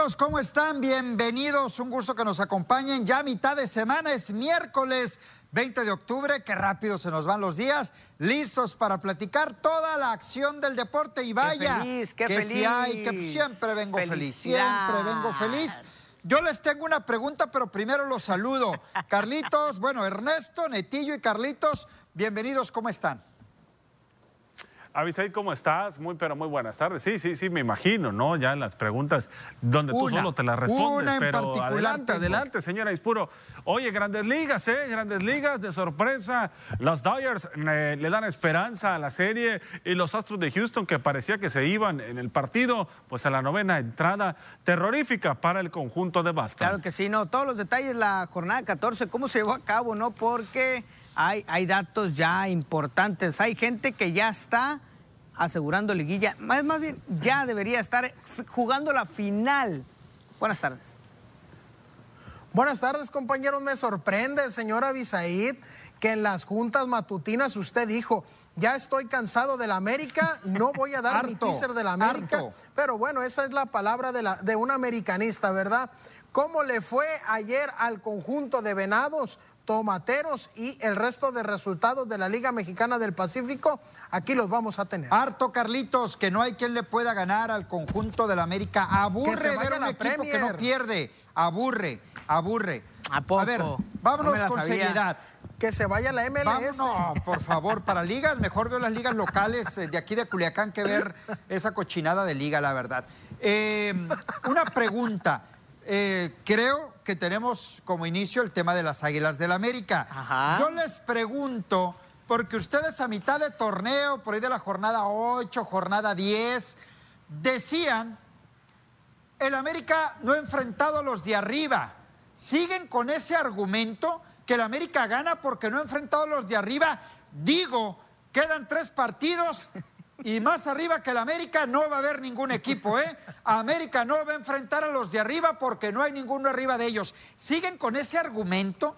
¿Cómo están? Bienvenidos. Un gusto que nos acompañen. Ya mitad de semana es miércoles 20 de octubre. Qué rápido se nos van los días. Listos para platicar toda la acción del deporte. Y vaya, qué feliz, qué que feliz. si hay, que siempre vengo feliz. Siempre vengo feliz. Yo les tengo una pregunta, pero primero los saludo. Carlitos, bueno, Ernesto, Netillo y Carlitos, bienvenidos. ¿Cómo están? Avisaí, ¿cómo estás? Muy, pero muy buenas tardes. Sí, sí, sí, me imagino, ¿no? Ya en las preguntas donde tú solo te las respondes. una en pero particular adelante, tengo. adelante, señora Ispuro. Oye, grandes ligas, ¿eh? Grandes ligas, de sorpresa. Los Dyers eh, le dan esperanza a la serie y los Astros de Houston, que parecía que se iban en el partido, pues a la novena entrada terrorífica para el conjunto de Boston. Claro que sí, no, todos los detalles, la jornada 14, cómo se llevó a cabo, ¿no? Porque hay, hay datos ya importantes, hay gente que ya está asegurando liguilla, más, más bien ya debería estar jugando la final. Buenas tardes. Buenas tardes, compañeros. Me sorprende, señor Abisaid, que en las juntas matutinas usted dijo, ya estoy cansado de la América, no voy a dar mi Harto, teaser de la América. harto. Pero bueno, esa es la palabra de, la, de un americanista, ¿verdad? ¿Cómo le fue ayer al conjunto de Venados, Tomateros y el resto de resultados de la Liga Mexicana del Pacífico? Aquí los vamos a tener. Harto Carlitos, que no hay quien le pueda ganar al conjunto de la América. Aburre ver a un equipo que no pierde. Aburre, aburre. ¿A poco? ver, No vámonos con sabía. seriedad. Que se vaya la MLS. Vamos, no, por favor, para ligas, mejor veo las ligas locales eh, de aquí de Culiacán que ver esa cochinada de liga, la verdad. Eh, una pregunta. Eh, creo que tenemos como inicio el tema de las Águilas del América. Ajá. Yo les pregunto, porque ustedes a mitad de torneo, por ahí de la jornada 8, jornada 10, decían, el América no ha enfrentado a los de arriba. Siguen con ese argumento que el América gana porque no ha enfrentado a los de arriba. Digo, quedan tres partidos y más arriba que el América no va a haber ningún equipo, ¿eh? América no va a enfrentar a los de arriba porque no hay ninguno arriba de ellos. ¿Siguen con ese argumento?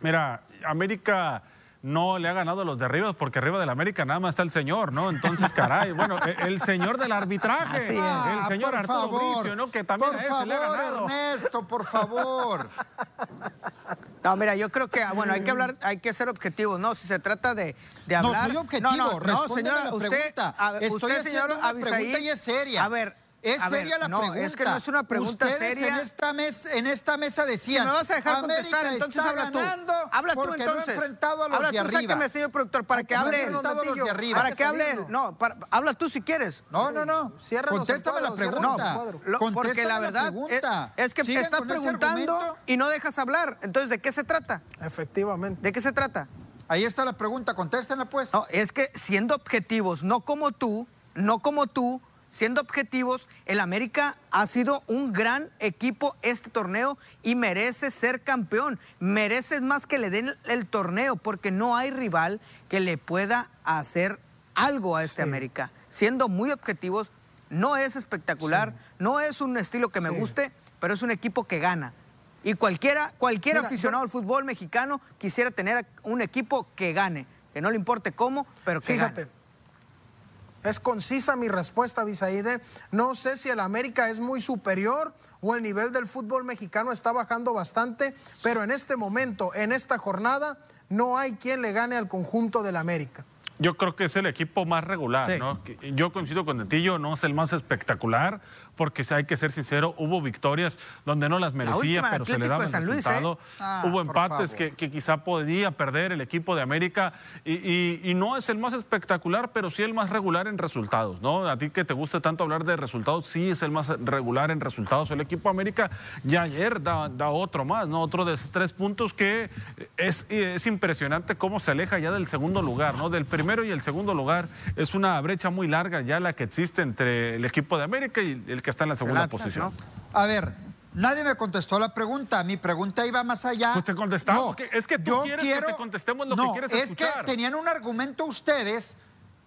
Mira, América no le ha ganado a los de arriba porque arriba del América nada más está el señor, ¿no? Entonces, caray, bueno, e- el señor del arbitraje, Así es. el Ah, señor por Arturo favor, Bricio, ¿no? Que también por a ese favor, le ha ganado. Ernesto, por favor. No, mira, yo creo que, ah, bueno, hay que hablar, hay que ser objetivos, ¿no? Si se trata de, de No, hablar... soy objetivo, No, no, no, señora, la usted, pregunta. a Estoy usted, haciendo señor una Abisaí, pregunta y es seria. A ver, Es a ver, seria la no, pregunta. es que no es una pregunta Ustedes seria. en esta, mes- en esta mesa decían. Si me vas a dejar América contestar, entonces habla tú. Habla tú entonces. no enfrentado a los habla de tú, sáqueme, señor productor, para que hable él. Para que hable él. No, para- habla tú si quieres. No, no, no. El Contéstame la pregunta. porque la verdad es, es que ¿Siguen estás preguntando y no dejas hablar. Entonces, ¿de qué se trata? Efectivamente. ¿De qué se trata? Ahí está la pregunta, contéstenla pues. No, es que siendo objetivos, no como tú, no como tú, siendo objetivos, el América ha sido un gran equipo este torneo y merece ser campeón. Merece más que le den el, torneo porque no hay rival que le pueda hacer algo a este Sí. América. Siendo muy objetivos, no es espectacular, no es un estilo que me Sí. guste, pero es un equipo que gana. Y cualquiera, cualquier Mira, aficionado al fútbol mexicano quisiera tener un equipo que gane, que no le importe cómo, pero que Fíjate, gane. Es concisa mi respuesta, Bisaide. No sé si el América es muy superior o el nivel del fútbol mexicano está bajando bastante, pero en este momento, en esta jornada, no hay quien le gane al conjunto del América. Yo creo que es el equipo más regular, Sí. ¿no? Yo coincido con Netillo, no es el más espectacular, porque hay que ser sincero, hubo victorias donde no las merecía, pero se le daba el Luis, ¿eh? resultado. Ah, hubo empates que, que quizá podía perder el equipo de América, y, y- y no es el más espectacular, pero sí el más regular en resultados, ¿no? A ti que te gusta tanto hablar de resultados, sí es el más regular en resultados. El equipo de América ya ayer da, da otro más, ¿no? Otro de tres puntos que es, es impresionante cómo se aleja ya del segundo lugar, ¿no? Del primero y el segundo lugar es una brecha muy larga ya la que existe entre el equipo de América y el que está en la segunda posición. ¿no? A ver, nadie me contestó la pregunta. Mi pregunta iba más allá. Pues te contestamos, que- es que tú yo quieres que te contestemos lo que No, quieres es que tenían un argumento ustedes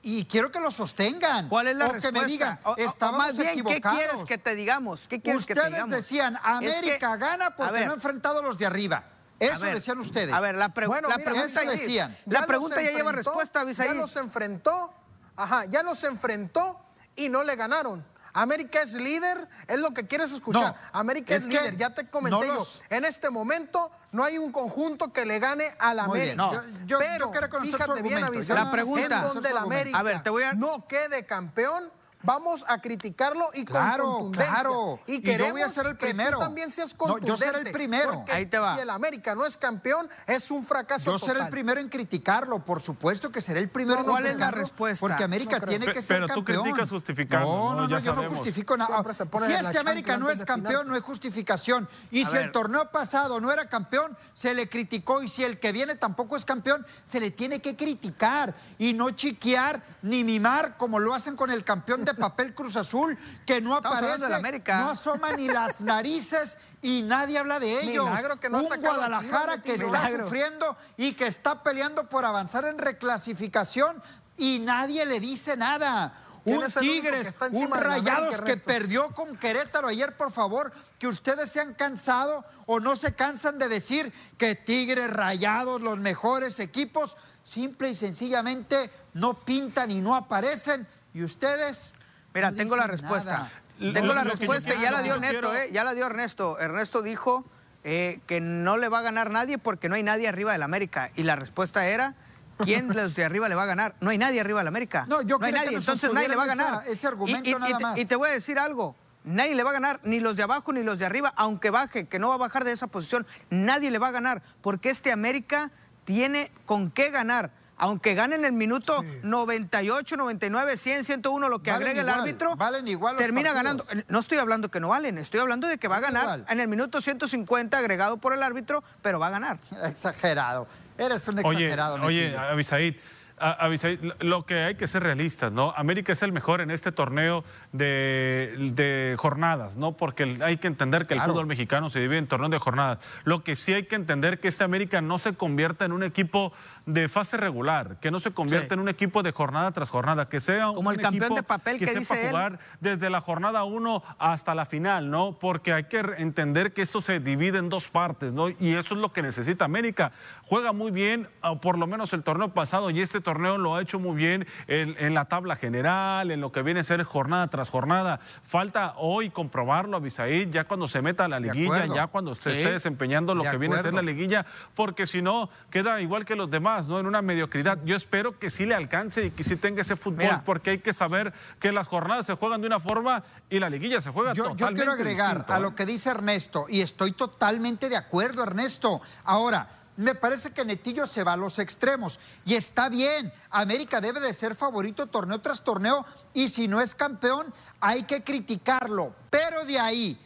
y quiero que lo sostengan. ¿Cuál es la o respuesta? que me digan, estábamos más bien, ¿qué quieres que te digamos? ¿Qué quieres que te Ustedes digamos? decían, Es que- América gana porque ver, no ha enfrentado a los de arriba. Eso ver, decían ustedes. A ver, la, pregu- Bueno, la mira, pregunta, eso ya- decían. la pregunta ya lleva respuesta, Ya Abisaí. los enfrentó, ajá, ya los enfrentó y no le ganaron. América es líder, es lo que quieres escuchar. No, América es, es líder, ya te comenté no yo. los- En este momento no hay un conjunto que le gane a la Muy bien. América. Yo- yo- Pero yo fíjate bien. Abisaín, La pregunta- en donde argumento. América A ver, te voy a- no quede campeón, vamos a criticarlo y con Claro, contundencia. claro. Y Y yo queremos voy a ser el que primero. tú también seas No, contundente. yo seré el primero. Ahí te va. Si el América no es campeón, es un fracaso Yo seré el total. primero en criticarlo, por supuesto que seré el primero en ¿Cuál es la respuesta? Porque América No tiene que ser pero tú campeón. criticas justificando, No, ¿no? no, no, yo no justifico nada. Si este América no es de campeón, no hay justificación. Y A si ver. el torneo pasado no era campeón, se le criticó. Y si el que viene tampoco es campeón, se le tiene que criticar. Y no chiquear ni mimar como lo hacen con el campeón de papel Cruz Azul, que no Estamos aparece, del América. no asoma ni las narices y nadie habla de ellos. Milagro que no ha Un Guadalajara Chivas, que está sufriendo y que está peleando por avanzar en reclasificación y nadie le dice nada. ¿Quién Un Tigres, un de Rayados que perdió con Querétaro ayer, por favor, que ustedes se han cansado o no se cansan de decir que Tigres, Rayados, los mejores equipos, simple y sencillamente no pintan y no aparecen y ustedes... Mira, no tengo la respuesta. nada. Tengo Lo- la lo que yo respuesta y ya la dio Neto, quiero- ¿eh? Ya la dio Ernesto. Ernesto dijo eh, que no le va a ganar nadie porque no hay nadie arriba del América. Y la respuesta era, ¿quién de los de arriba le va a ganar? No hay nadie arriba del América. No, yo no hay quería que nadie, nos entonces nadie le va a ganar. esa- ese argumento y, y- y nada te- más. y te voy a decir algo. Nadie le va a ganar, ni los de abajo ni los de arriba, aunque baje, que no va a bajar de esa posición. Nadie le va a ganar, porque este América tiene con qué ganar. Aunque gane en el minuto 98, 99, 100, 101, lo que Valen agregue el árbitro, valen igual termina partidos. ganando. No estoy hablando que no valen, estoy hablando de que va a ganar igual. en el minuto 150 agregado por el árbitro, pero va a ganar. Exagerado. Eres un Oye, exagerado. oye, Netillo. Abisaid, a- Abisaid, lo- lo que hay que ser realistas, ¿no? América es el mejor en este torneo de, de jornadas, ¿no? Porque el- hay que entender que el Claro. fútbol mexicano se divide en torneos de jornadas. Lo que sí hay que entender que este América no se convierta en un equipo de fase regular, que no se convierta Sí. en un equipo de jornada tras jornada, que sea Como un el campeón equipo de papel que sepa dice él. jugar desde la jornada 1 hasta la final, ¿no? Porque hay que entender que esto se divide en dos partes, ¿no? Y eso es lo que necesita América. Juega muy bien, ah, por lo menos el torneo pasado, y este torneo lo ha hecho muy bien en, en la tabla general, en lo que viene a ser jornada tras jornada. Falta hoy comprobarlo, Abisaid, ya cuando se meta a la liguilla, ya cuando se Sí. esté desempeñando lo De que viene a ser la liguilla, porque si no, queda igual que los demás, ¿no? En una mediocridad. Yo espero que sí le alcance y que sí tenga ese fútbol, Mira. porque hay que saber que las jornadas se juegan de una forma y la liguilla se juega Yo, yo totalmente quiero agregar distinto, a ¿eh? lo que dice Ernesto, y estoy totalmente de acuerdo, Ernesto. Ahora, me parece que Netillo se va a los extremos, y está bien. América debe de ser favorito torneo tras torneo, y si no es campeón, hay que criticarlo. Pero de ahí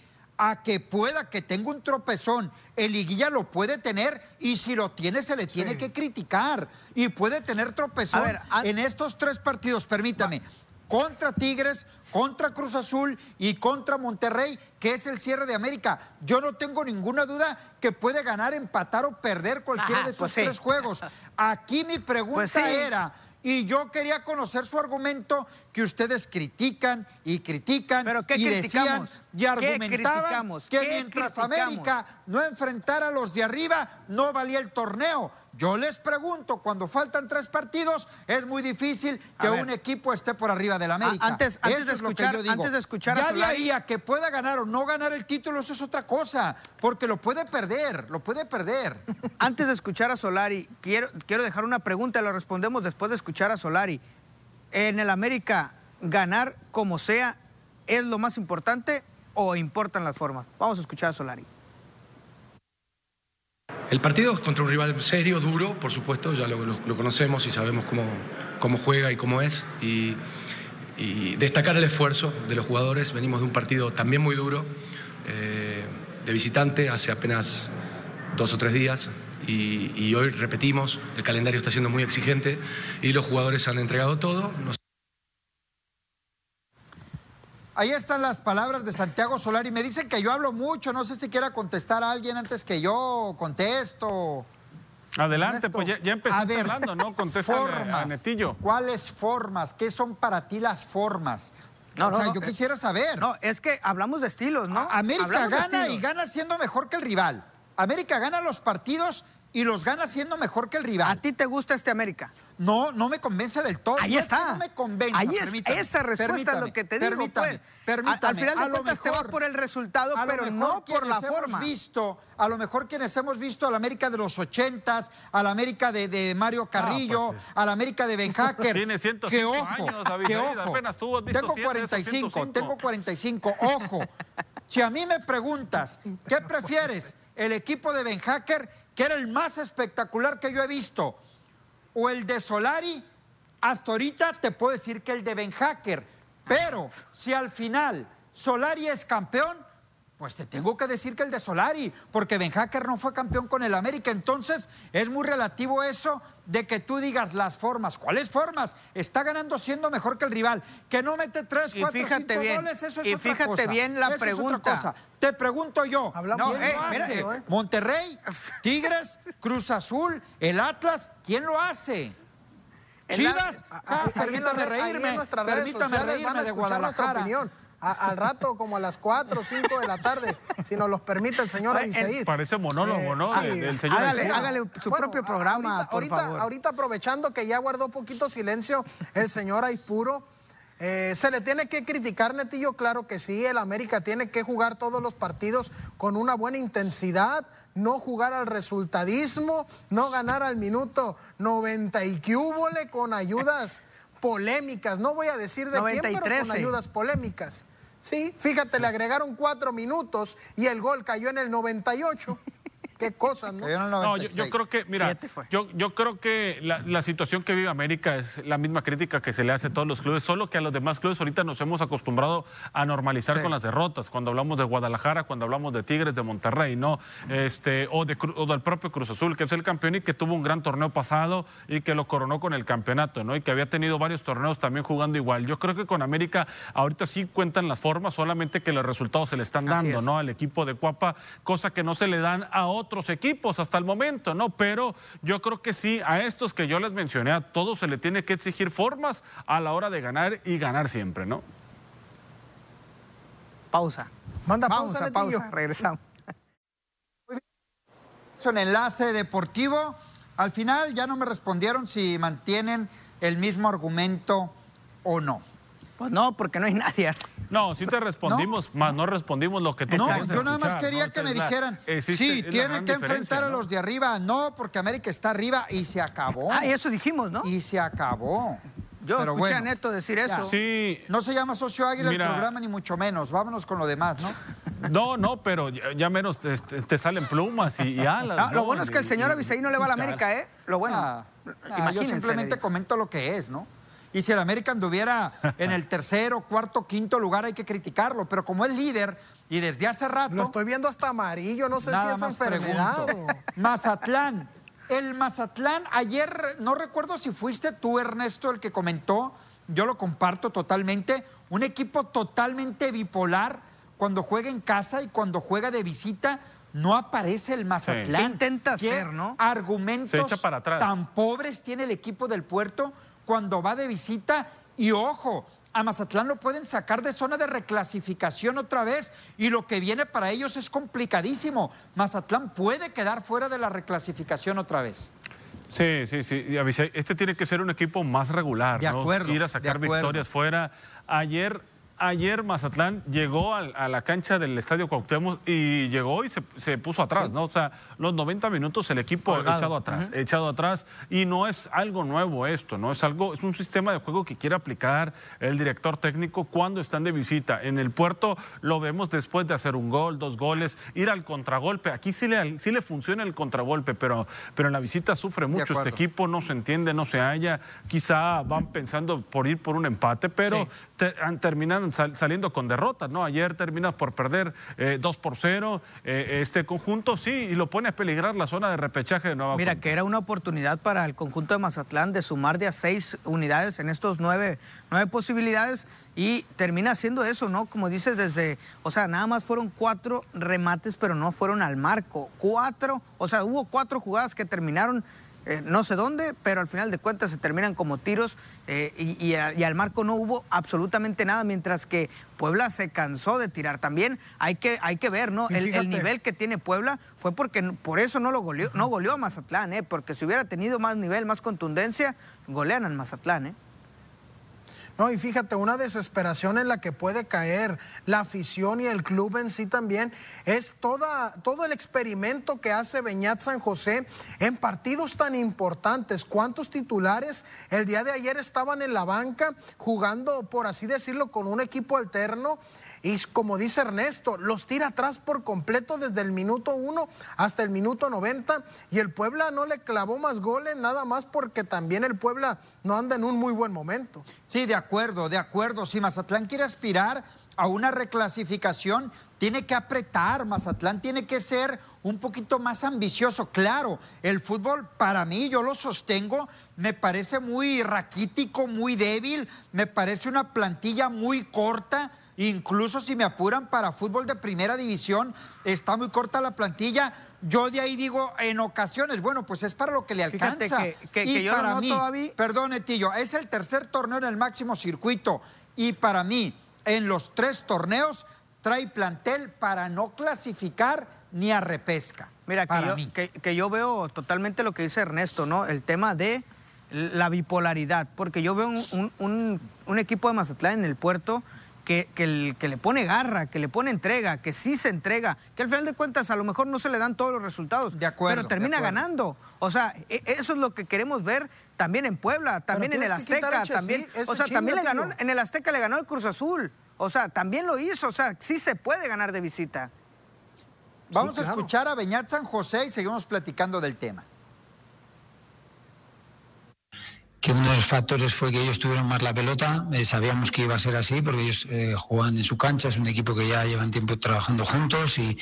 a que pueda, que tenga un tropezón, el liguilla lo puede tener, y si lo tiene, se le tiene que criticar. Y puede tener tropezón A ver, an- en estos tres partidos, permítame, contra Tigres, contra Cruz Azul y contra Monterrey, que es el cierre de América. Yo no tengo ninguna duda que puede ganar, empatar o perder cualquiera Ajá, de esos pues sí. tres juegos. Aquí mi pregunta Pues sí. era, y yo quería conocer su argumento, que ustedes critican y critican ¿Pero qué y decían y ¿Qué argumentaban que ¿Qué mientras criticamos? América no enfrentara a los de arriba, no valía el torneo. Yo les pregunto, cuando faltan tres partidos, es muy difícil que un equipo esté por arriba del América. antes- antes Eso de es lo que escuchar- yo digo. antes de escuchar a ya de Solari- ahí a que pueda ganar o no ganar el título, eso es otra cosa, porque lo puede perder, lo puede perder. Antes de escuchar a Solari, quiero, quiero dejar una pregunta, la respondemos después de escuchar a Solari. En el América, ganar como sea, ¿es lo más importante o importan las formas? Vamos a escuchar a Solari. El partido es contra un rival serio, duro, por supuesto, ya lo, conocemos y sabemos cómo, cómo juega y cómo es. Y, destacar el esfuerzo de los jugadores. Venimos de un partido también muy duro, eh, de visitante, hace apenas dos o tres días. Y, hoy repetimos, el calendario está siendo muy exigente y los jugadores han entregado todo. Ahí están las palabras de Santiago Solari. Me dicen que yo hablo mucho, no sé si quiera contestar a alguien antes que yo contesto. Adelante, Ernesto, pues ya, ya a empezaste ver, hablando, ¿no? Contéstale a formas. Netillo. ¿Cuáles formas? ¿Qué son para ti las formas? No, o no, sea, no, yo eh, quisiera saber. No, es que hablamos de estilos, ¿no? A- América Hablamos gana y gana siendo mejor que el rival. América gana los partidos y los gana siendo mejor que el rival. ¿A ti te gusta este América? No, no me convence del todo. Ahí No es que está. no me convence. Ahí es- permítame, esa respuesta es lo que te digo, Permítame, pues. permítame. Al- al final de cuentas te vas por el resultado, pero no por la quienes hemos forma. visto, a lo mejor quienes hemos visto a la América de los ochentas, a la América de, de Mario Carrillo, pues es- a la América de Ben Hacker. Tiene 105 que ojo, años, David, que ojo. apenas tú has visto tengo siete de esos 45, 105. tengo 45, ojo. Si a mí me preguntas, ¿qué prefieres? ¿El equipo de Ben Hacker, que era el más espectacular que yo he visto, o el de Solari? Hasta ahorita te puedo decir que el de Ben Hacker. Pero si al final Solari es campeón, pues te tengo que decir que el de Solari, porque Ben Hacker no fue campeón con el América. Entonces es muy relativo eso de que tú digas las formas. ¿Cuáles formas? Está ganando siendo mejor que el rival. Que no mete tres, Y cuatro, fíjate cinco bien, goles, eso es y otra fíjate cosa. bien la Eso es otra pregunta. cosa. Te pregunto yo, Hablamos ¿quién bien, lo mira, hace? eh. Monterrey, Tigres, Cruz Azul, el Atlas, ¿quién lo hace? Chivas, Ah, permítame reírme, permítame reírme de Guadalajara. A- al rato, como a las 4 o 5 de la tarde, si nos los permite el señor Abisaid. Parece monólogo, ¿no? sí. Del señor Hágale, hágale su propio programa, ahorita, por ahorita- favor. ahorita aprovechando que ya guardó poquito silencio el señor Aispuro, eh, se le tiene que criticar, Netillo, claro que sí, el América tiene que jugar todos los partidos con una buena intensidad, no jugar al resultadismo, no ganar al minuto 90 y que con ayudas polémicas, no voy a decir de 90 y quién, pero con 13. ayudas polémicas. Sí, fíjate, le agregaron cuatro minutos y el gol cayó en el 98. Qué cosas, ¿no? Cayó en el No, yo, 96. yo creo que, mira, yo, yo creo que la, la situación que vive América es la misma crítica que se le hace a todos los clubes, solo que a los demás clubes ahorita nos hemos acostumbrado a normalizar Sí. con las derrotas, cuando hablamos de Guadalajara, cuando hablamos de Tigres, de Monterrey, ¿no? Este, o, de, o del propio Cruz Azul, que es el campeón y que tuvo un gran torneo pasado y que lo coronó con el campeonato, ¿no? Y que había tenido varios torneos también jugando igual. Yo creo que con América ahorita sí cuentan las formas, solamente que los resultados se le están Así dando, es. ¿no? Al equipo de Cuapa, cosa que no se le dan a otros equipos hasta el momento, ¿no? Pero yo creo que sí, a estos que yo les mencioné, a todos se le tiene que exigir formas a la hora de ganar y ganar siempre, ¿no? Pausa. Manda pausa, pausa, pausa. Regresamos. Es un enlace deportivo. Al final ya no me respondieron si mantienen el mismo argumento o no. Pues no, porque no hay nadie. No, sí te respondimos, más no respondimos lo que tú No, yo nada más quería ¿no? que me dijeran, existe- sí, tienen que enfrentar a los de arriba. No, porque América está arriba y se acabó. Ah, eso dijimos, ¿no? Y se acabó. Yo Pero escuché bueno, a Neto decir eso. Sí, No se llama Socio Águila Mira. el programa, ni mucho menos. Vámonos con lo demás, ¿no? no, no, pero ya, ya menos te, te- te salen plumas y, y alas. Ah, lo ¿no? bueno es que el señor Abisaí no le va a la América, ¿eh? Lo bueno. Ah, ah, yo simplemente comento lo que es, ¿no? Y si el América anduviera en el tercero, cuarto, quinto lugar, hay que criticarlo. Pero como es líder y desde hace rato. Lo estoy viendo hasta amarillo, no sé Nada si es más enfermedad. Mazatlán. El Mazatlán, ayer, no recuerdo si fuiste tú, Ernesto, el que comentó, yo lo comparto totalmente, un equipo totalmente bipolar, cuando juega en casa y cuando juega de visita, no aparece el Mazatlán. ¿Qué intenta ¿Qué hacer, no? Argumentos Se echa para atrás. tan pobres tiene el equipo del puerto cuando va de visita y ojo. A Mazatlán lo pueden sacar de zona de reclasificación otra vez y lo que viene para ellos es complicadísimo. Mazatlán puede quedar fuera de la reclasificación otra vez. Sí, sí, sí. Este tiene que ser un equipo más regular, De ¿no? acuerdo, Ir a sacar victorias fuera. Ayer, ayer Mazatlán llegó a, la cancha del Estadio Cuauhtémoc y llegó y se, se puso atrás, ¿no? O sea, los 90 minutos el equipo Colgado. echado atrás, echado atrás. Y no es algo nuevo esto, ¿no? Es algo, es un sistema de juego que quiere aplicar el director técnico cuando están de visita. En el puerto lo vemos después de hacer un gol, dos goles, ir al contragolpe. Aquí sí le, sí le funciona el contragolpe, pero, pero en la visita sufre mucho este equipo, no se entiende, no se halla. Quizá van pensando por ir por un empate, pero Sí. Te- han- terminan sal- saliendo con derrotas, ¿no? Ayer terminas por perder eh, 2 por 0. eh, este conjunto sí, y lo pone a peligrar la zona de repechaje de Nueva Mira, que era una oportunidad para el conjunto de Mazatlán de sumar de a seis unidades en estos nueve, nueve posibilidades y termina haciendo eso, ¿no? Como dices, desde, o sea, nada más fueron cuatro remates, pero no fueron al marco. Cuatro, o sea, hubo cuatro jugadas que terminaron eh, no sé dónde, pero al final de cuentas se terminan como tiros eh, y, al marco no hubo absolutamente nada, mientras que Puebla se cansó de tirar. También hay que, hay que ver, ¿no? El, nivel que tiene Puebla fue porque por eso no lo goleó, no goleó a Mazatlán, ¿eh? Porque si hubiera tenido más nivel, más contundencia, golean al Mazatlán, ¿eh? No, y fíjate, una desesperación en la que puede caer la afición y el club en sí también es toda, todo el experimento que hace Beñat San José en partidos tan importantes. ¿Cuántos titulares el día de ayer estaban en la banca jugando, por así decirlo, con un equipo alterno? Y como dice Ernesto, los tira atrás por completo desde el minuto 1 hasta el minuto 90. Y el Puebla no le clavó más goles, nada más porque también el Puebla no anda en un muy buen momento. Sí, de acuerdo, de acuerdo. Si Mazatlán quiere aspirar a una reclasificación, tiene que apretar, Mazatlán tiene que ser un poquito más ambicioso. Claro, el fútbol para mí, yo lo sostengo, me parece muy raquítico, muy débil, me parece una plantilla muy corta Incluso si me apuran para fútbol de primera división, está muy corta la plantilla. Yo de ahí digo, en ocasiones, bueno, pues es para lo que le alcanza. y para mí, perdón, Etillo, es el tercer torneo en el máximo circuito. Y para mí, en los tres torneos, trae plantel para no clasificar ni a repesca. Mira, que, yo, veo totalmente lo que dice Ernesto, ¿no? El tema de la bipolaridad, porque yo veo un, un equipo de Mazatlán en el puerto que, que, le pone garra, que le pone entrega, que sí se entrega, que al final de cuentas a lo mejor no se le dan todos los resultados, de acuerdo, pero termina ganando. O sea, e, eso es lo que queremos ver también en Puebla, también en el Azteca, también, o sea, también le ganó, en el Azteca le ganó el Cruz Azul. O sea, también lo hizo, o sea, sí se puede ganar de visita. Vamos a escuchar a Beñat San José y seguimos platicando del tema. Que uno de los factores fue que ellos tuvieron más la pelota. Eh, sabíamos que iba a ser así porque ellos eh, juegan en su cancha, es un equipo que ya llevan tiempo trabajando juntos y,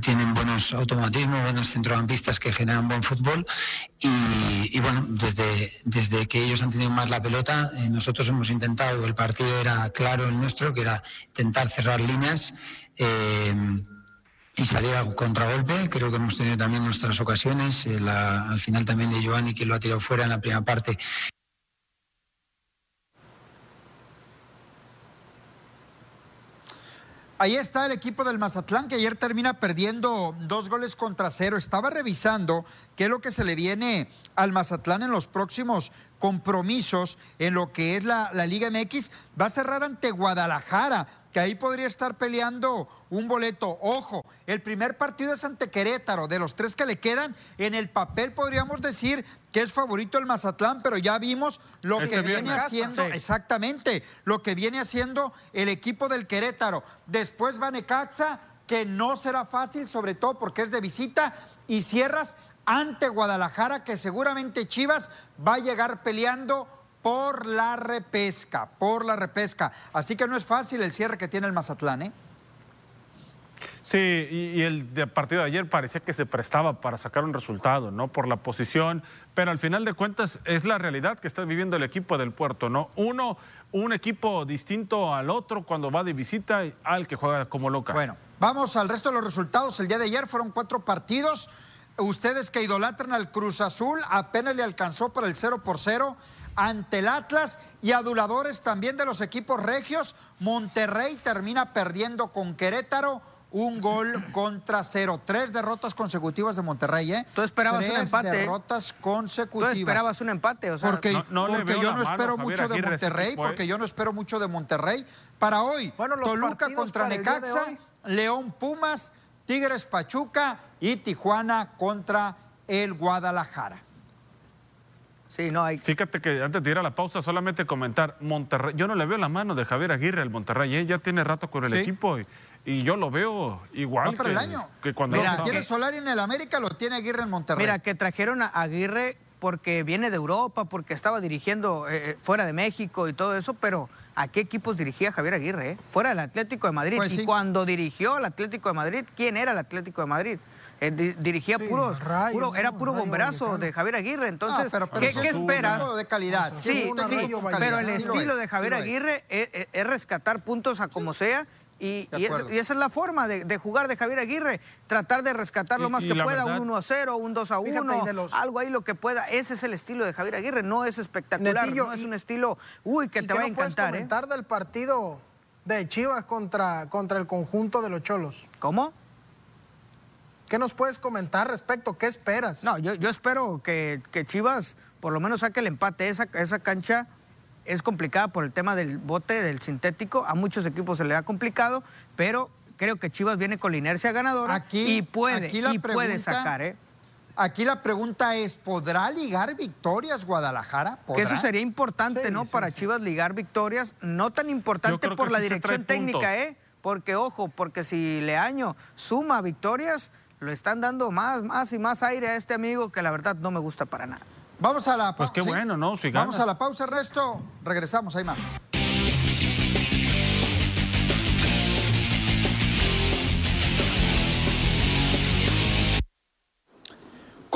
tienen buenos automatismos, buenos centrocampistas que generan buen fútbol. Y, bueno, desde, desde que ellos han tenido más la pelota, eh, nosotros hemos intentado, el partido era claro el nuestro, que era intentar cerrar líneas y salir a contragolpe. Creo que hemos tenido también nuestras ocasiones. Eh, al final también de Giovanni, que lo ha tirado fuera en la primera parte. Ahí está el equipo del Mazatlán que ayer termina perdiendo dos goles contra cero. Estaba revisando qué es lo que se le viene al Mazatlán en los próximos compromisos en lo que es la, la Liga MX. Va a cerrar ante Guadalajara que ahí podría estar peleando un boleto. Ojo, el primer partido es ante Querétaro. De los tres que le quedan, en el papel podríamos decir que es favorito el Mazatlán, pero ya vimos lo que viene haciendo, exactamente, lo que viene haciendo el equipo del Querétaro. Después va Necaxa, que no será fácil, sobre todo porque es de visita, y cierras ante Guadalajara, que seguramente Chivas va a llegar peleando por la repesca, por la repesca. Así que no es fácil el cierre que tiene el Mazatlán, ¿eh? Sí, y, el partido de ayer parecía que se prestaba para sacar un resultado, ¿no? Por la posición, pero al final de cuentas es la realidad que está viviendo el equipo del puerto, ¿no? Uno, un equipo distinto al otro cuando va de visita al que juega como local. Bueno, vamos al resto de los resultados. El día de ayer fueron cuatro partidos. Ustedes que idolatran al Cruz Azul, apenas le alcanzó para el 0 por 0 ante el Atlas y aduladores también de los equipos regios. Monterrey termina perdiendo con Querétaro un gol contra cero. Tres derrotas consecutivas de Monterrey, ¿eh? Tú esperabas un empate. Tres derrotas consecutivas. Tú esperabas un empate, o sea. Porque, porque yo no espero mucho de Monterrey, porque yo no espero mucho de Monterrey. Para hoy, Toluca contra Necaxa, León Pumas, Tigres Pachuca y Tijuana contra el Guadalajara. Sí, no hay. Fíjate que antes de ir a la pausa, solamente comentar, Monterrey, yo no le veo la mano de Javier Aguirre al Monterrey, ¿eh? ya tiene rato con el equipo y, yo lo veo igual. que, el año. Que cuando Mira, tiene Solari en el América, lo tiene Aguirre en Monterrey. Mira, que trajeron a Aguirre porque viene de Europa, porque estaba dirigiendo eh, eh, fuera de México y todo eso, pero ¿a qué equipos dirigía Javier Aguirre? Fuera del Atlético de Madrid. Pues y cuando dirigió al Atlético de Madrid, ¿quién era el Atlético de Madrid? Eh, dirigía puros, era puro bomberazo de Javier Aguirre. Entonces, ¿qué, esperas? de calidad. Sí, sí, pero el estilo de Javier Aguirre es, rescatar puntos a como sea Y, De y es- acuerdo. y esa es la forma de, de jugar de Javier Aguirre, tratar de rescatar lo más y que pueda, verdad- un 1 a 0, un 2 a Fíjate, 1, y de los- algo ahí lo que pueda. Ese es el estilo de Javier Aguirre, no es espectacular, Netillo, no es y- un estilo, uy, que ¿Y te qué va a nos puedes encantar, ¿eh? comentar del partido de Chivas contra, contra el conjunto de los Cholos? ¿Cómo? ¿Qué nos puedes comentar respecto? ¿Qué esperas? No, yo, yo espero que, que Chivas por lo menos saque el empate. Esa, esa cancha es complicada por el tema del bote, del sintético. A muchos equipos se le ha complicado, pero creo que Chivas viene con la inercia ganadora Aquí- y puede, aquí la y puede pregunta- sacar, ¿eh? Aquí la pregunta es, ¿podrá ligar victorias Guadalajara? Que eso sería importante, Sí, ¿no? sí, para sí. Chivas ligar victorias, no tan importante por la dirección técnica, puntos. ¿eh? Porque, ojo, porque si Leaño suma victorias, lo están dando más, más y más aire a este amigo que la verdad no me gusta para nada. Vamos a la Pues pausa. qué bueno, ¿no? Si Vamos a la pausa, Ernesto. Regresamos, hay más.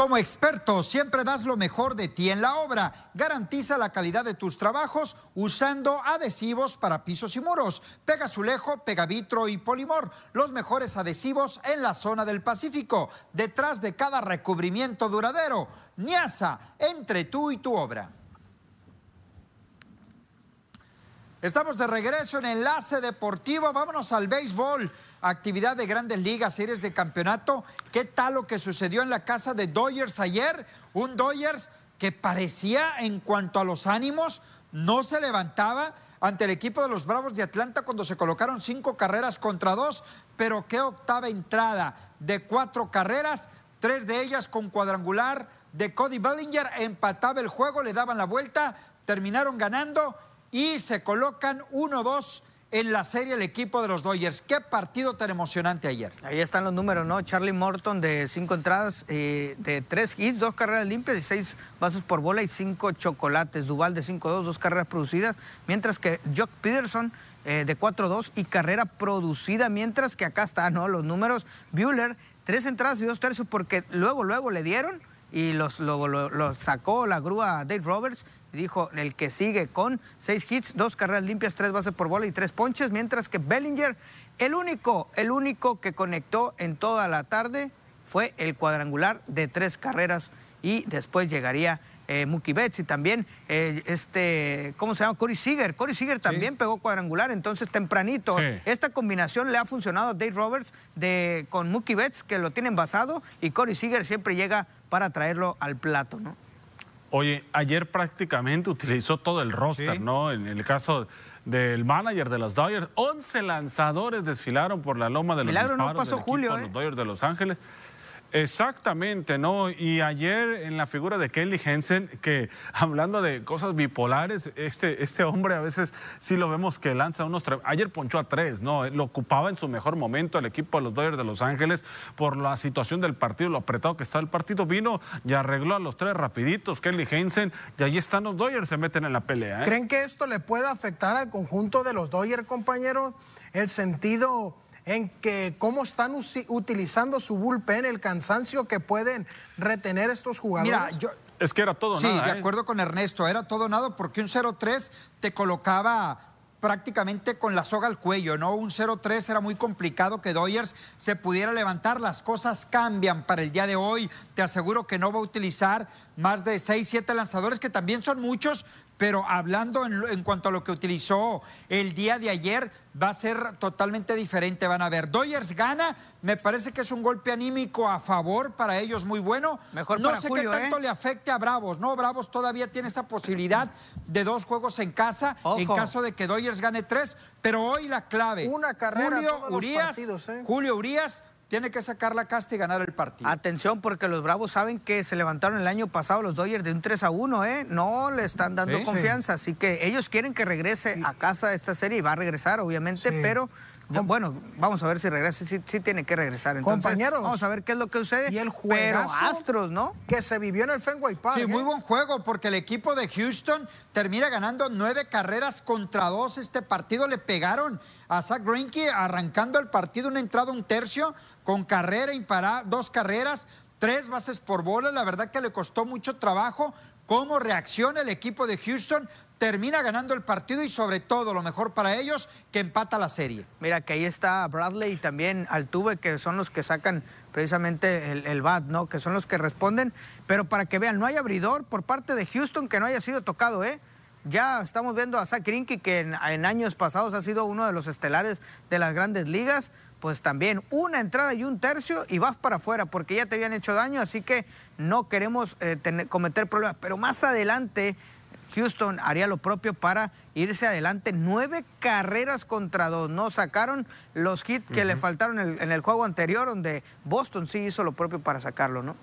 Como experto, siempre das lo mejor de ti en la obra. Garantiza la calidad de tus trabajos usando adhesivos para pisos y muros. Pegazulejo, Pegavitro y Polimor. Los mejores adhesivos en la zona del Pacífico. Detrás de cada recubrimiento duradero. Niasa, entre tú y tu obra. Estamos de regreso en Enlace Deportivo. Vámonos al béisbol. Actividad de grandes ligas, series de campeonato. ¿Qué tal lo que sucedió en la casa de Dodgers ayer? Un Dodgers que parecía, en cuanto a los ánimos, no se levantaba ante el equipo de los Bravos de Atlanta cuando se colocaron cinco carreras contra dos. Pero qué octava entrada de cuatro carreras, tres de ellas con cuadrangular de Cody Bellinger. Empataba el juego, le daban la vuelta, terminaron ganando y se colocan 1-2 en la serie el equipo de los Dodgers. Qué partido tan emocionante ayer. Ahí están los números, ¿no? Charlie Morton de cinco entradas, eh, de tres hits, dos carreras limpias seis bases por bola y cinco chocolates. Duval de 5-2, dos carreras producidas. Mientras que Jock Peterson eh, de 4-2 y carrera producida. Mientras que acá está, ¿no? Los números. Bueller, tres entradas y dos tercios porque luego, luego le dieron y los, lo, lo- lo sacó la grúa Dave Roberts. Dijo el que sigue con seis hits, dos carreras limpias, tres bases por bola y tres ponches, mientras que Bellinger, el único, el único que conectó en toda la tarde fue el cuadrangular de tres carreras y después llegaría eh, Mookie Betts y también eh, este, ¿cómo se llama? Corey Seager. Corey Seager también pegó cuadrangular, entonces tempranito. Sí. Esta combinación le ha funcionado a Dave Roberts de, con Mookie Betts, que lo tienen basado, y Corey Seager siempre llega para traerlo al plato, ¿no? Oye, ayer prácticamente utilizó todo el roster, Sí. ¿no? En el caso del manager de los Dodgers, 11 lanzadores desfilaron por la loma de los Milagro no disparos pasó del Julio, de ¿eh? los Dodgers de Los Ángeles. Exactamente, ¿no? Y ayer en la figura de Kelly Jensen, que hablando de cosas bipolares, este, este hombre a veces sí lo vemos que lanza unos... Ayer ponchó a tres, ¿no? Lo ocupaba en su mejor momento el equipo de los Dodgers de Los Ángeles por la situación del partido, lo apretado que está el partido. Vino y arregló a los tres rapiditos, Kelly Jensen, y ahí están los Dodgers, se meten en la pelea, ¿eh? ¿Creen que esto le puede afectar al conjunto de los Dodgers, compañeros? El sentido en que cómo están utilizando su bullpen, el cansancio que pueden retener estos jugadores. Mira, yo, Es que era todo sí, nada, de ¿eh? acuerdo con Ernesto, era todo nada porque un 0-3 te colocaba prácticamente con la soga al cuello, ¿no? Un 0-3 era muy complicado que Dodgers se pudiera levantar. Las cosas cambian para el día de hoy. Te aseguro que no va a utilizar más de 6, 7 lanzadores, que también son muchos, pero hablando en, en cuanto a lo que utilizó el día de ayer, va a ser totalmente diferente. Van a ver, Dodgers gana, me parece que es un golpe anímico a favor para ellos muy bueno. Mejor no para sé Julio, qué tanto ¿eh? le afecte a Bravos, ¿no? Bravos todavía tiene esa posibilidad de dos juegos en casa en caso de que Dodgers gane tres, pero hoy la clave. Una carrera Julio todos los partidos, ¿eh? Julio Urias tiene que sacar la casta y ganar el partido. Atención, porque los Bravos saben que se levantaron el año pasado los Dodgers de un 3 a 1, ¿eh? No le están dando Sí. confianza, así que ellos quieren que regrese a casa esta serie y va a regresar, obviamente, Sí. pero yo- bueno, vamos a ver si regresa, sí, sí tiene que regresar. Entonces, Compañeros, Vamos a ver qué es lo que sucede. y el pero juegazo Astros, ¿no? que se vivió en el Fenway Park. Sí, muy ¿eh? buen juego porque el equipo de Houston termina ganando nueve carreras contra dos. Este partido le pegaron a Zach Greinke arrancando el partido, una entrada, un tercio, con carrera imparable, dos carreras, tres bases por bola. La verdad que le costó mucho trabajo. ¿Cómo reacciona el equipo de Houston? termina ganando el partido y sobre todo lo mejor para ellos, que empata la serie. Mira que ahí está Bradley y también Altuve, que son los que sacan precisamente el, el bat, ¿no? Que son los que responden. Pero para que vean, no hay abridor por parte de Houston que no haya sido tocado, ¿eh? Ya estamos viendo a Zach que en años pasados ha sido uno de los estelares de las grandes ligas pues también una entrada y un tercio y vas para afuera porque ya te habían hecho daño, así que no queremos eh, tener- cometer problemas. Pero más adelante Houston haría lo propio para irse adelante. Nueve carreras contra dos, ¿no? Sacaron los hits que le faltaron en el, en el juego anterior, donde Boston sí hizo lo propio para sacarlo, ¿no?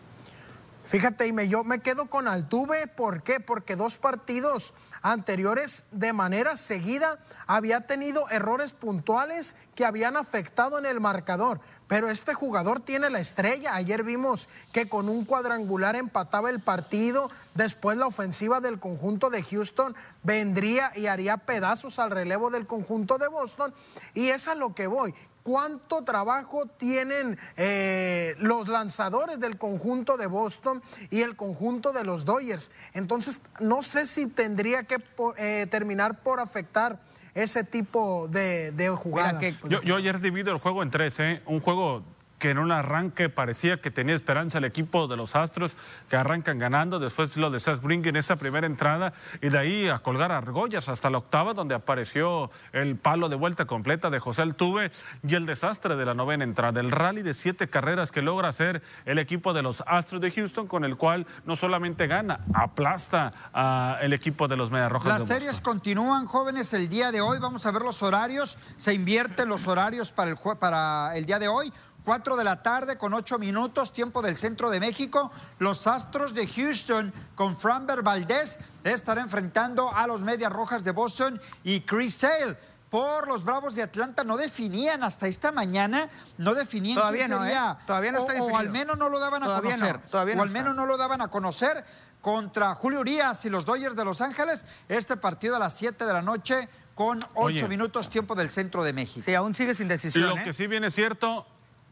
Fíjate, y me, yo me quedo con Altuve, ¿por qué? Porque dos partidos anteriores de manera seguida había tenido errores puntuales que habían afectado en el marcador. Pero este jugador tiene la estrella. Ayer vimos que con un cuadrangular empataba el partido. Después la ofensiva del conjunto de Houston vendría y haría pedazos al relevo del conjunto de Boston. Y es a lo que voy. ¿Cuánto trabajo tienen eh, los lanzadores del conjunto de Boston y el conjunto de los Dodgers? Entonces, no sé si tendría que eh, terminar por afectar ese tipo de, de jugadas. que- Yo, yo ayer divido el juego en tres, ¿eh? Un juego que en un arranque parecía que tenía esperanza el equipo de los Astros, que arrancan ganando, después lo de Seth Greinke en esa primera entrada, y de ahí a colgar argollas hasta la octava, donde apareció el palo de vuelta completa de José Altuve, y el desastre de la novena entrada, el rally de siete carreras que logra hacer el equipo de los Astros de Houston, con el cual no solamente gana, aplasta al equipo de los Medias Rojas Las de series continúan, jóvenes, el día de hoy. Vamos a ver los horarios. Se invierten los horarios para el, jue- para el día de hoy. 4 de la tarde con 8 minutos, tiempo del centro de México. Los Astros de Houston con Framber Valdez estarán enfrentando a los Medias Rojas de Boston y Chris Sale. Por los Bravos de Atlanta no definían hasta esta mañana, no definían Todavía quién no, ¿eh? Todavía no o, está o definido. al menos no lo daban a Todavía no, conocer. o al está. menos no lo daban a conocer contra Julio Urias y los Dodgers de Los Ángeles. Este partido a las 7 de la noche con 8 Oye. minutos tiempo del centro de México. Sí, aún sigue sin decisión. Lo ¿eh? que sí viene cierto,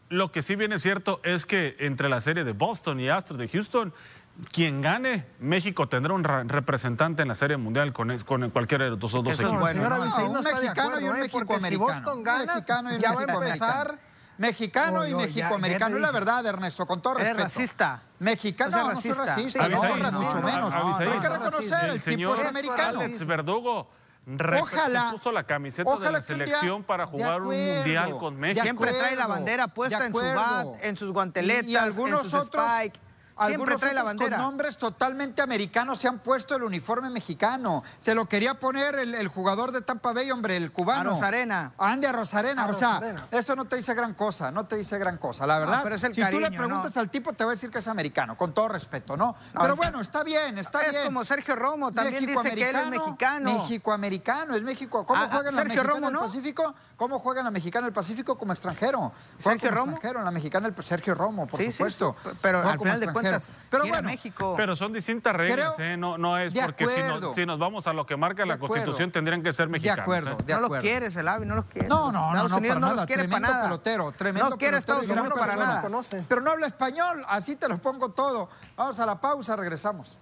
lo que sí viene cierto es que entre la serie de Boston y Astros de Houston, quien gane, México tendrá un representante en la serie mundial con, es- con cualquiera de los dos Eso es equipos. bueno. señora No, Bisaín no un mexicano acuerdo, y un ¿eh? Porque si mexicoamericano. Boston gana, mexicano y un ya va a mexicoamericano. empezar. Mexicano y mexicoamericano, es la verdad, Ernesto, con todo respeto. racista. Mexicano, No no, no soy racista. no, mucho no, menos. Hay que No, reconocer, el el tipo es americano. Alex Verdugo Ojalá- se puso la camiseta de ojalá la que un día- selección para de jugar un acuerdo, mundial con de México. Siempre trae la acuerdo, bandera puesta de en su acuerdo. bat, en sus guanteletas, Y, y algunos en sus otros, spike. Algunos trae la bandera. con nombres totalmente americanos se han puesto el uniforme mexicano. Se lo quería poner el, el jugador de Tampa Bay, hombre, el cubano. A Rosarena. Andy a Rosarena. A o sea, Rosarena. eso no te dice gran cosa, no te dice gran cosa, la verdad. pero es el si tú le preguntas ¿no? al tipo, te va a decir que es americano, con todo respeto, ¿no? No, pero bueno, está bien, está es bien. como Sergio Romo, también dice que él es mexicano. México-americano, es México. ¿Cómo Ah, juega en la Sergio mexicana Romo, en el Pacífico? ¿Cómo juega en la mexicana en el Pacífico como extranjero? Juega ¿Sergio como Romo? extranjero en la mexicana el Sergio Romo, por Sí, supuesto. sí, pero Juega al final de cuentas, Pero bueno, México. Pero son distintas reglas, Creo- ¿eh? No, no es de porque si acuerdo. nos, si nos vamos a lo que marca la De acuerdo. Constitución tendrían que ser de mexicanos. acuerdo, ¿eh? de no acuerdo. los quieres, el AVI, no los quieres. No, no, no, Estados no, Unidos no los quiere para tremendo nada. pelotero, tremendo no quiere Estados Unidos para nada. conocen. Pero no habla español, así te lo pongo todo. Vamos a la pausa, regresamos.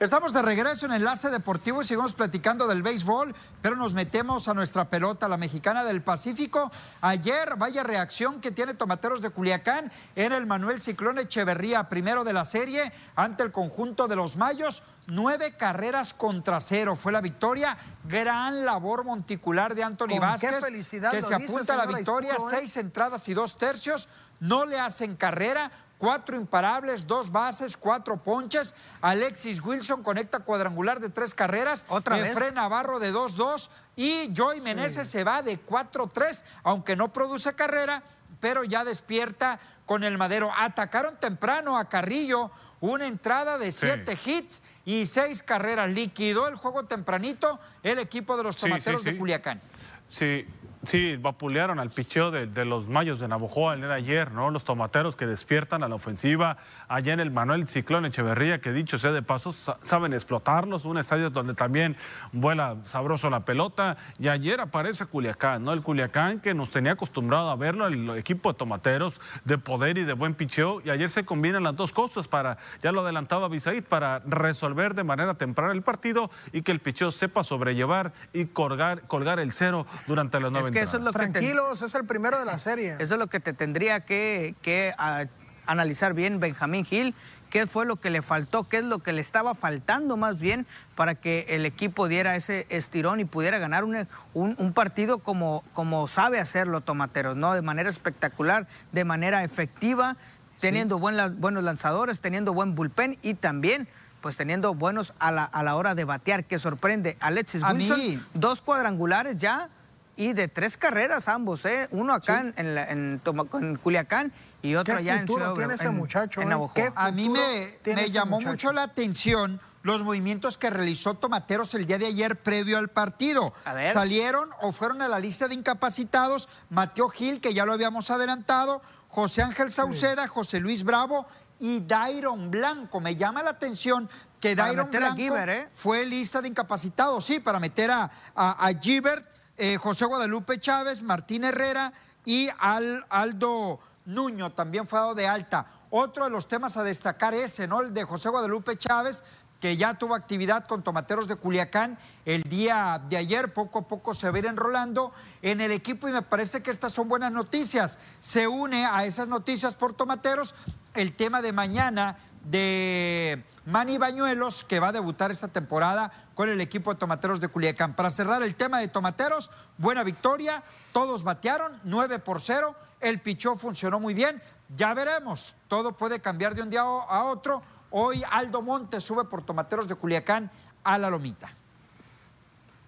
Estamos de regreso en Enlace Deportivo y seguimos platicando del béisbol, pero nos metemos a nuestra pelota, la mexicana del Pacífico. Ayer, vaya reacción que tiene Tomateros de Culiacán, era el Manuel Ciclón Echeverría, primero de la serie, ante el conjunto de los Mayos. Nueve carreras contra cero fue la victoria. Gran labor monticular de Anthony Vázquez, que se dice, apunta a la victoria. ¿eh? Seis entradas y dos tercios. No le hacen carrera. Cuatro imparables, dos bases, cuatro ponches. Alexis Wilson conecta cuadrangular de tres carreras. ¿Otra vez? Efraín Navarro de 2-2. Y Joey Meneses se va de 4-3, aunque no produce carrera, pero ya despierta con el madero. Atacaron temprano a Carrillo, una entrada de Sí. siete hits y seis carreras. Liquidó el juego tempranito el equipo de los Sí, sí, tomateros sí. de Culiacán. Sí, Sí, vapulearon al picheo de, de los mayos de Navojoa el día de ayer, ¿no? Los tomateros que despiertan a la ofensiva. Allá en el Manuel Ciclón Echeverría, que dicho sea de paso, sa- saben explotarlos. Un estadio donde también vuela sabroso la pelota. Y ayer aparece Culiacán, ¿no? El Culiacán que nos tenía acostumbrado a verlo, el equipo de tomateros de poder y de buen picheo. Y ayer se combinan las dos cosas para, ya lo adelantaba Bisaid, para resolver de manera temprana el partido y que el picheo sepa sobrellevar y colgar, colgar el cero durante las nueve Es que eso es lo que te- Tranquilos, es el primero de la serie. Eso es lo que te tendría que, que, ah, analizar bien Benjamín Gil, qué fue lo que le faltó, qué es lo que le estaba faltando más bien para que el equipo diera ese estirón y pudiera ganar un, un- un partido como, como sabe hacerlo Tomateros, ¿no? De manera espectacular, de manera efectiva, teniendo buen la- buenos lanzadores, teniendo buen bullpen y también pues teniendo buenos a la, a la hora de batear, que sorprende. Alexis A Wilson, mí- dos cuadrangulares ya y de tres carreras ambos, ¿eh? Uno acá en, en la- en en Culiacán y otro ¿Qué allá en Ciudad tiene ese en- muchacho, en eh? ¿Qué A mí me, llamó muchacho? mucho la atención los movimientos que realizó Tomateros el día de ayer previo al partido. A ver. Salieron o fueron a la lista de incapacitados Mateo Gil, que ya lo habíamos adelantado, José Ángel Sauceda, José Luis Bravo y Dairon Blanco. Me llama la atención que Para Dairon meter a Blanco Giver, ¿eh? fue lista de incapacitados, sí, para meter a, a, a Gibert, eh, José Guadalupe Chávez, Martín Herrera y Al- Aldo Nuño también fue dado de alta. Otro de los temas a destacar ese, ¿no? El de José Guadalupe Chávez, que ya tuvo actividad con Tomateros de Culiacán el día de ayer, poco a poco se va a ir enrolando en el equipo y me parece que estas son buenas noticias. Se une a esas noticias por Tomateros el tema de mañana de Manny Bañuelos, que va a debutar esta temporada con el equipo de Tomateros de Culiacán. Para cerrar el tema de Tomateros, buena victoria, todos batearon, 9 por 0, el pichó funcionó muy bien, ya veremos, todo puede cambiar de un día a otro. Hoy Aldo Montes sube por Tomateros de Culiacán a la Lomita.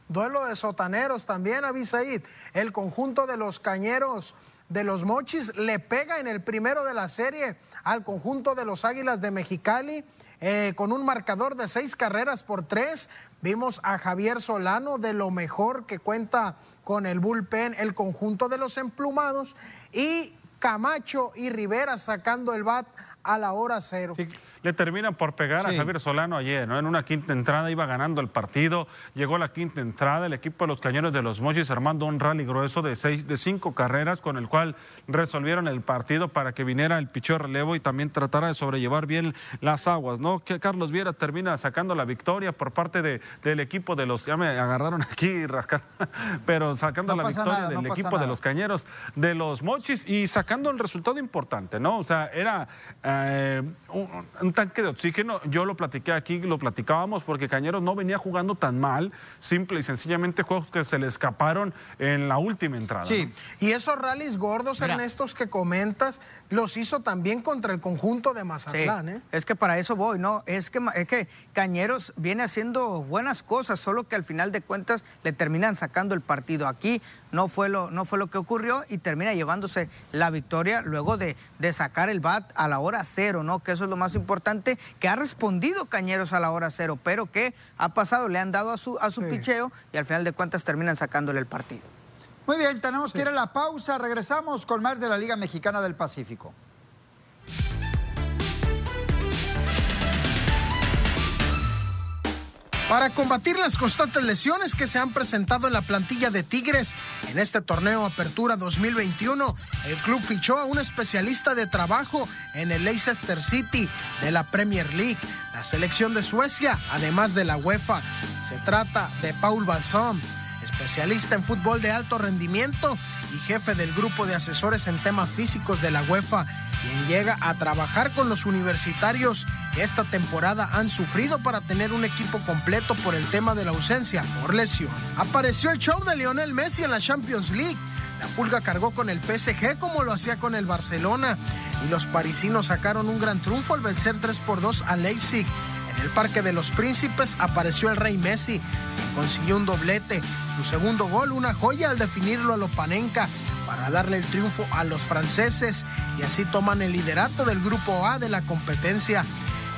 Duelo de sotaneros también, Abisaid. El conjunto de los cañeros de los Mochis le pega en el primero de la serie al conjunto de los Águilas de Mexicali eh, con un marcador de seis carreras por tres. Vimos a Javier Solano de lo mejor que cuenta con el bullpen, el conjunto de los emplumados y Camacho y Rivera sacando el bat a la hora cero. Le terminan por pegar a. Javier Solano ayer, ¿no? En una quinta entrada iba ganando el partido, llegó la quinta entrada, el equipo de los cañones de los Mochis armando un rally grueso de seis, de cinco carreras, con el cual resolvieron el partido para que viniera el pichó relevo y también tratara de sobrellevar bien las aguas, ¿no? Que Carlos Viera termina sacando la victoria por parte de- del equipo de los, ya me agarraron aquí rascando, pero sacando No la victoria nada, del equipo de los cañeros de los mochis y sacando el resultado importante, ¿no? O sea, era eh, un, un tanque de oxígeno. Yo lo platiqué aquí, lo platicábamos porque Cañeros no venía jugando tan mal, simple y sencillamente juegos que se le escaparon en la última entrada. Sí, ¿no? Y esos rallies gordos, Mira. Ernestos, que comentas, los hizo también contra el conjunto de Sí, Mazatlán, ¿eh? es que para eso voy, ¿no? Es que, es que Cañeros viene haciendo buenas cosas, solo que al final de cuentas le terminan sacando el partido. Aquí no fue lo, no fue lo que ocurrió y termina llevándose la victoria luego de, de sacar el bat a la hora cero, ¿no? Que eso es lo más importante, que ha respondido Cañeros a la hora cero, pero que ha pasado, le han dado a su, a su picheo y al final de cuentas terminan sacándole el partido. muy bien, tenemos que ir a la pausa, regresamos con más de la Liga Mexicana del Pacífico. Para combatir las constantes lesiones que se han presentado en la plantilla de Tigres. En este torneo Apertura 2021, el club fichó a un especialista de trabajo en el Leicester City de la Premier League, la selección de Suecia, además de la UEFA. Se trata de Paul Balsam, especialista en fútbol de alto rendimiento y jefe del grupo de asesores en temas físicos de la UEFA, quien llega a trabajar con los universitarios que esta temporada han sufrido para tener un equipo completo por el tema de la ausencia por lesión. Apareció el show de Lionel Messi en la Champions League. La Pulga cargó con el PSG como lo hacía con el Barcelona y los parisinos sacaron un gran triunfo al vencer 3 por 2 a Leipzig. En el Parque de los Príncipes apareció el Rey Messi, quien consiguió un doblete. Su segundo gol, una joya al definirlo a Lopanenka para darle el triunfo a los franceses y así toman el liderato del Grupo A de la competencia.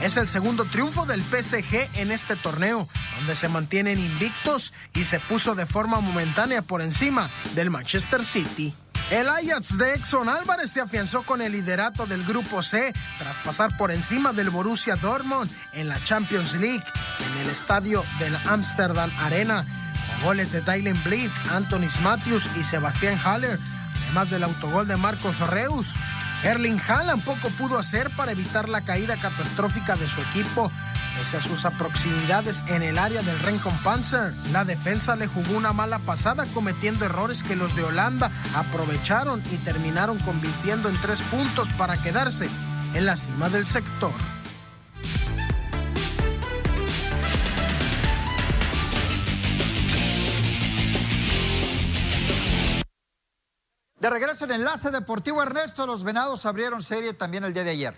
Es el segundo triunfo del PSG en este torneo, donde se mantienen invictos y se puso de forma momentánea por encima del Manchester City. El Ajax de Exxon Álvarez se afianzó con el liderato del Grupo C tras pasar por encima del Borussia Dortmund en la Champions League en el estadio del Amsterdam Arena. Con goles de Dylan Bleed, Anthony Matthews y Sebastián Haller, además del autogol de Marcos Reus. Erling Haaland poco pudo hacer para evitar la caída catastrófica de su equipo. Pese a sus aproximidades en el área del Panzer, la defensa le jugó una mala pasada cometiendo errores que los de Holanda aprovecharon y terminaron convirtiendo en tres puntos para quedarse en la cima del sector. De regreso en Enlace Deportivo Ernesto, los Venados abrieron serie también el día de ayer.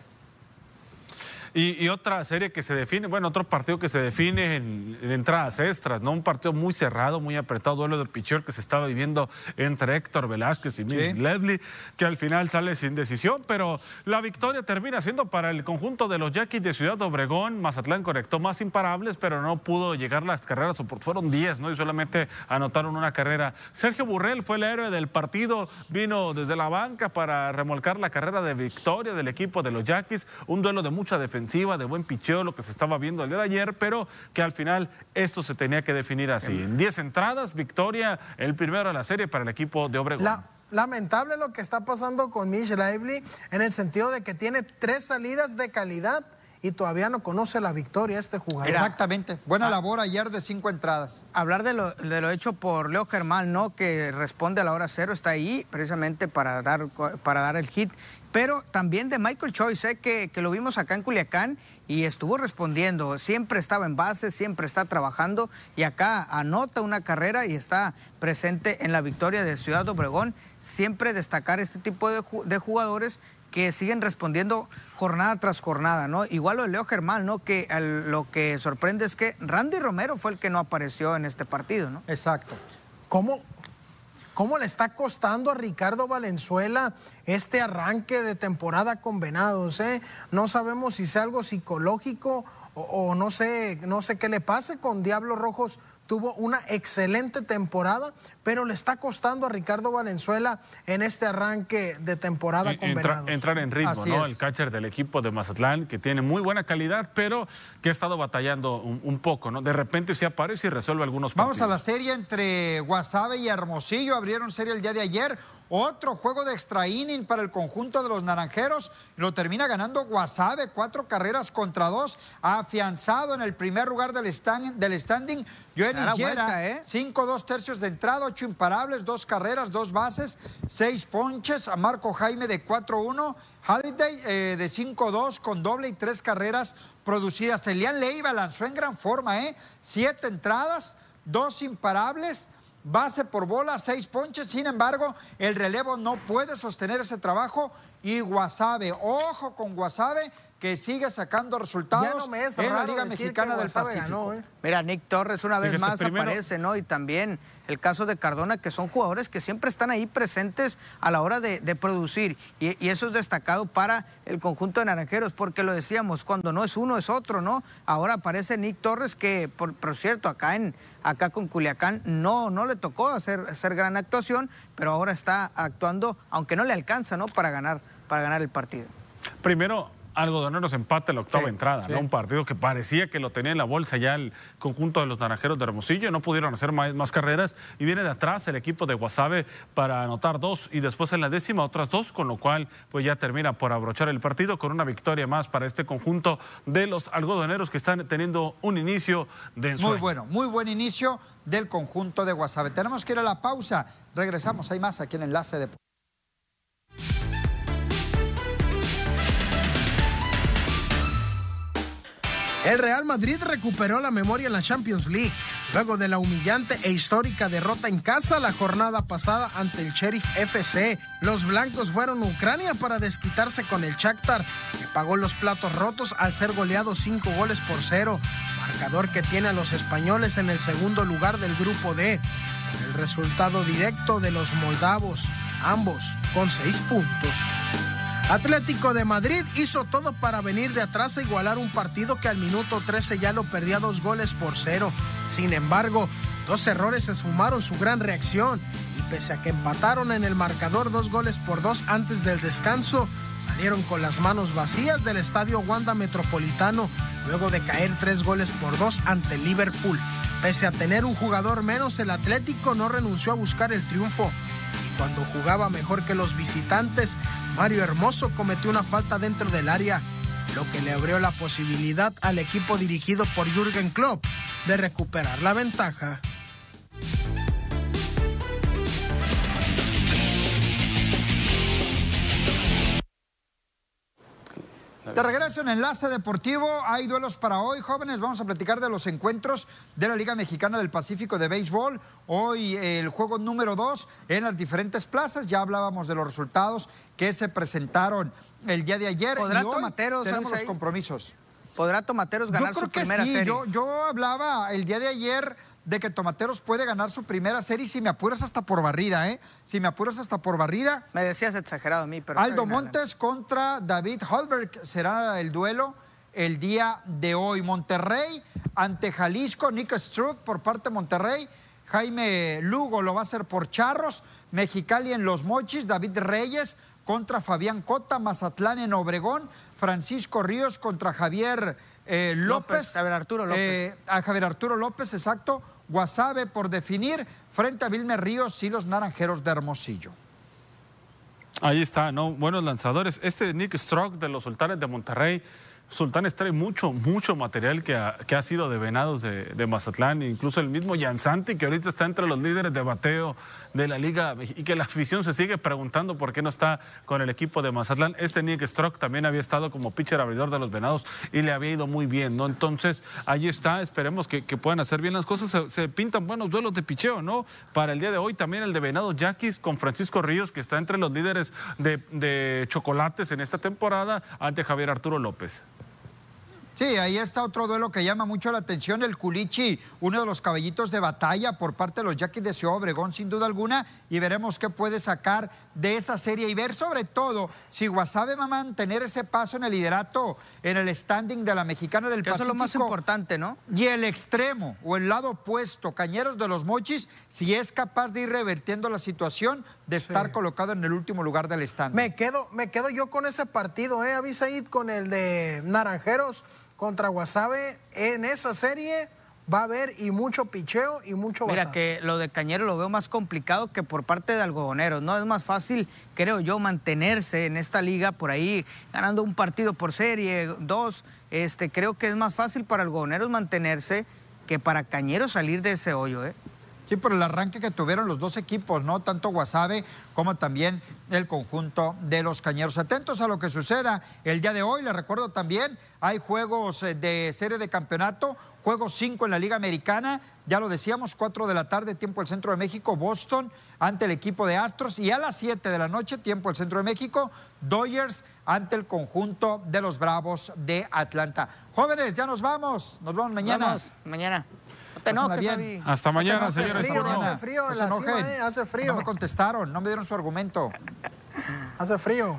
Y, otra serie que se define, bueno, otro partido que se define en, entradas extras, ¿no? Un partido muy cerrado, muy apretado, duelo de pitcher que se estaba viviendo entre Héctor Velázquez y sí. Leslie, que al final sale sin decisión, pero la victoria termina siendo para el conjunto de los Yaquis de Ciudad Obregón. Mazatlán conectó más imparables, pero no pudo llegar las carreras, fueron 10, ¿no? Y solamente anotaron una carrera. Sergio Burrell fue el héroe del partido, vino desde la banca para remolcar la carrera de victoria del equipo de los Yaquis, un duelo de mucha defensa de buen picheo, lo que se estaba viendo el día de ayer, pero que al final esto se tenía que definir así. En 10 entradas, victoria, el primero de la serie para el equipo de Obregón. lamentable lo que está pasando con Mitch Lively en el sentido de que tiene tres salidas de calidad y todavía no conoce la victoria este jugador. Exactamente. Buena ah. labor ayer de cinco entradas. Hablar de lo, de lo, hecho por Leo Germán, ¿no? Que responde a la hora cero, está ahí precisamente para dar, para dar el hit pero también de Michael Choi, sé que, que, lo vimos acá en Culiacán y estuvo respondiendo, siempre estaba en base, siempre está trabajando y acá anota una carrera y está presente en la victoria de Ciudad Obregón. Siempre destacar este tipo de, de jugadores que siguen respondiendo jornada tras jornada, ¿no? Igual lo de Leo Germán, ¿no? Que lo que sorprende es que Randy Romero fue el que no apareció en este partido, ¿no? Exacto. ¿Cómo, ¿Cómo le está costando a Ricardo Valenzuela este arranque de temporada con Venados? Eh? No sabemos si sea algo psicológico o, no sé, no sé qué le pase con Diablos Rojos tuvo una excelente temporada, pero le está costando a Ricardo Valenzuela en este arranque de temporada con Entrar en ritmo, ¿no? El catcher del equipo de Mazatlán, que tiene muy buena calidad, pero que ha estado batallando un, poco, ¿no? De repente se aparece y resuelve algunos partidos. Vamos a la serie entre Guasave y Hermosillo. Abrieron serie el día de ayer. Otro juego de extra inning para el conjunto de los naranjeros. Lo termina ganando Guasave, cuatro carreras contra dos. Afianzado en el primer lugar del, stand, del standing. Joenis Yera, ¿eh? cinco, dos tercios de entrada, ocho imparables, dos carreras, dos bases, seis ponches. A Marco Jaime de 4-1. Holiday eh, de 5-2 con doble y tres carreras producidas. Elian Leiva lanzó en gran forma, ¿eh? Siete entradas, dos imparables base por bola, seis ponches. Sin embargo, el relevo no puede sostener ese trabajo. Y Guasave, ojo con Guasave, que sigue sacando resultados en la Liga Mexicana del Pacífico. ¿eh? Mira, Nick Torres una vez más aparece, ¿no? Y también el caso de Cardona, que son jugadores que siempre están ahí presentes a la hora de, producir. Y, eso es destacado para el conjunto de naranjeros, porque lo decíamos, cuando no es uno es otro, ¿no? Ahora aparece Nick Torres, que por, cierto, acá en acá con Culiacán no, no le tocó hacer, hacer gran actuación, pero ahora está actuando, aunque no le alcanza, ¿no? Para ganar, para ganar el partido. Primero, algodoneros empate la octava entrada, ¿no? Un partido que parecía que lo tenía en la bolsa ya el conjunto de los naranjeros de Hermosillo, no pudieron hacer más, carreras y viene de atrás el equipo de Guasave para anotar dos y después en la décima otras dos, con lo cual pues ya termina por abrochar el partido con una victoria más para este conjunto de los algodoneros que están teniendo un inicio de ensueño. Muy bueno, muy buen inicio del conjunto de Guasave. Tenemos que ir a la pausa, regresamos, hay más aquí en Enlace de El Real Madrid recuperó la memoria en la Champions League luego de la humillante e histórica derrota en casa la jornada pasada ante el Sheriff FC. Los blancos fueron a Ucrania para desquitarse con el Shakhtar, que pagó los platos rotos al ser goleado cinco goles por cero, marcador que tiene a los españoles en el segundo lugar del grupo D, el resultado directo de los moldavos, ambos con seis puntos. Atlético de Madrid hizo todo para venir de atrás e igualar un partido que al minuto 13 ya lo perdía dos goles por cero. Sin embargo, dos errores se sumaron su gran reacción y pese a que empataron en el marcador dos goles por dos antes del descanso, salieron con las manos vacías del estadio Wanda Metropolitano luego de caer tres goles por dos ante Liverpool. Pese a tener un jugador menos, el Atlético no renunció a buscar el triunfo cuando jugaba mejor que los visitantes, Mario Hermoso cometió una falta dentro del área, lo que le abrió la posibilidad al equipo dirigido por Jürgen Klopp de recuperar la ventaja. De regreso en Enlace Deportivo, hay duelos para hoy, jóvenes. Vamos a platicar de los encuentros de la Liga Mexicana del Pacífico de Béisbol. Hoy el juego número dos en las diferentes plazas. Ya hablábamos de los resultados que se presentaron el día de ayer. ¿Podrá y hoy Tomateros, tenemos los compromisos. ¿Podrá Tomateros ganar yo creo su que primera sí. serie? Yo, yo hablaba el día de ayer de que Tomateros puede ganar su primera serie si me apuras hasta por barrida, ¿eh? Si me apuras hasta por barrida. Me decías exagerado a mí, pero... Aldo. Montes contra David Holberg será el duelo el día de hoy. Monterrey ante Jalisco, Nick Struck por parte de Monterrey. Jaime Lugo lo va a hacer por Charros. Mexicali en Los Mochis, David Reyes contra Fabián Cota, Mazatlán en Obregón, Francisco Ríos contra Javier eh, López. López, Javier Arturo López. Eh, a Javier Arturo López, exacto. Guasave por definir frente a Vilmer Ríos y los Naranjeros de Hermosillo. Ahí está, ¿no? Buenos lanzadores. Este Nick Strock de los Sultanes de Monterrey. Sultanes trae mucho, mucho material que ha, que ha sido de Venados de, de Mazatlán, incluso el mismo Yansanti, que ahorita está entre los líderes de bateo de la liga y que la afición se sigue preguntando por qué no está con el equipo de Mazatlán. Este Nick Strock también había estado como pitcher abridor de los Venados y le había ido muy bien, ¿no? Entonces, ahí está, esperemos que, puedan hacer bien las cosas. Se, pintan buenos duelos de picheo, ¿no? Para el día de hoy también el de Venados Yaquis con Francisco Ríos, que está entre los líderes de, de chocolates en esta temporada, ante Javier Arturo López. Sí, ahí está otro duelo que llama mucho la atención, el Culichi, uno de los caballitos de batalla por parte de los Yaquis de Ciudad Obregón, sin duda alguna, y veremos qué puede sacar de esa serie y ver sobre todo si Guasave va a mantener ese paso en el liderato, en el standing de la Mexicana del Que eso es Pacífico. lo más importante, ¿no? Y el extremo o el lado opuesto, Cañeros de los Mochis, si es capaz de ir revertiendo la situación de estar colocado en el último lugar del standing. Me quedo, me quedo yo con ese partido, ¿eh? Avisaid, con el de Naranjeros contra Guasave. En esa serie va a haber y mucho picheo y mucho Mira batazo. que lo de Cañero lo veo más complicado que por parte de algodoneros, ¿no? Es más fácil, creo yo, mantenerse en esta liga por ahí, ganando un partido por serie, dos. Este, creo que es más fácil para algodoneros mantenerse que para Cañeros salir de ese hoyo, ¿eh? Sí, por el arranque que tuvieron los dos equipos, ¿no? Tanto Guasave como también el conjunto de los cañeros. Atentos a lo que suceda el día de hoy. Les recuerdo también, hay juegos eh, de serie de campeonato, juego 5 en la Liga Americana. Ya lo decíamos, 4 de la tarde, tiempo del Centro de México, Boston ante el equipo de Astros. Y a las 7 de la noche, tiempo del Centro de México, Dodgers ante el conjunto de los Bravos de Atlanta. Jóvenes, ya nos vamos. Nos vemos mañana. Vamos, mañana. No te enojes, bien. Hasta mañana, hace señores. frío, hace frío en la cima, enojen. ¿eh? Hace frío. No me contestaron, no me dieron su argumento. Hace frío.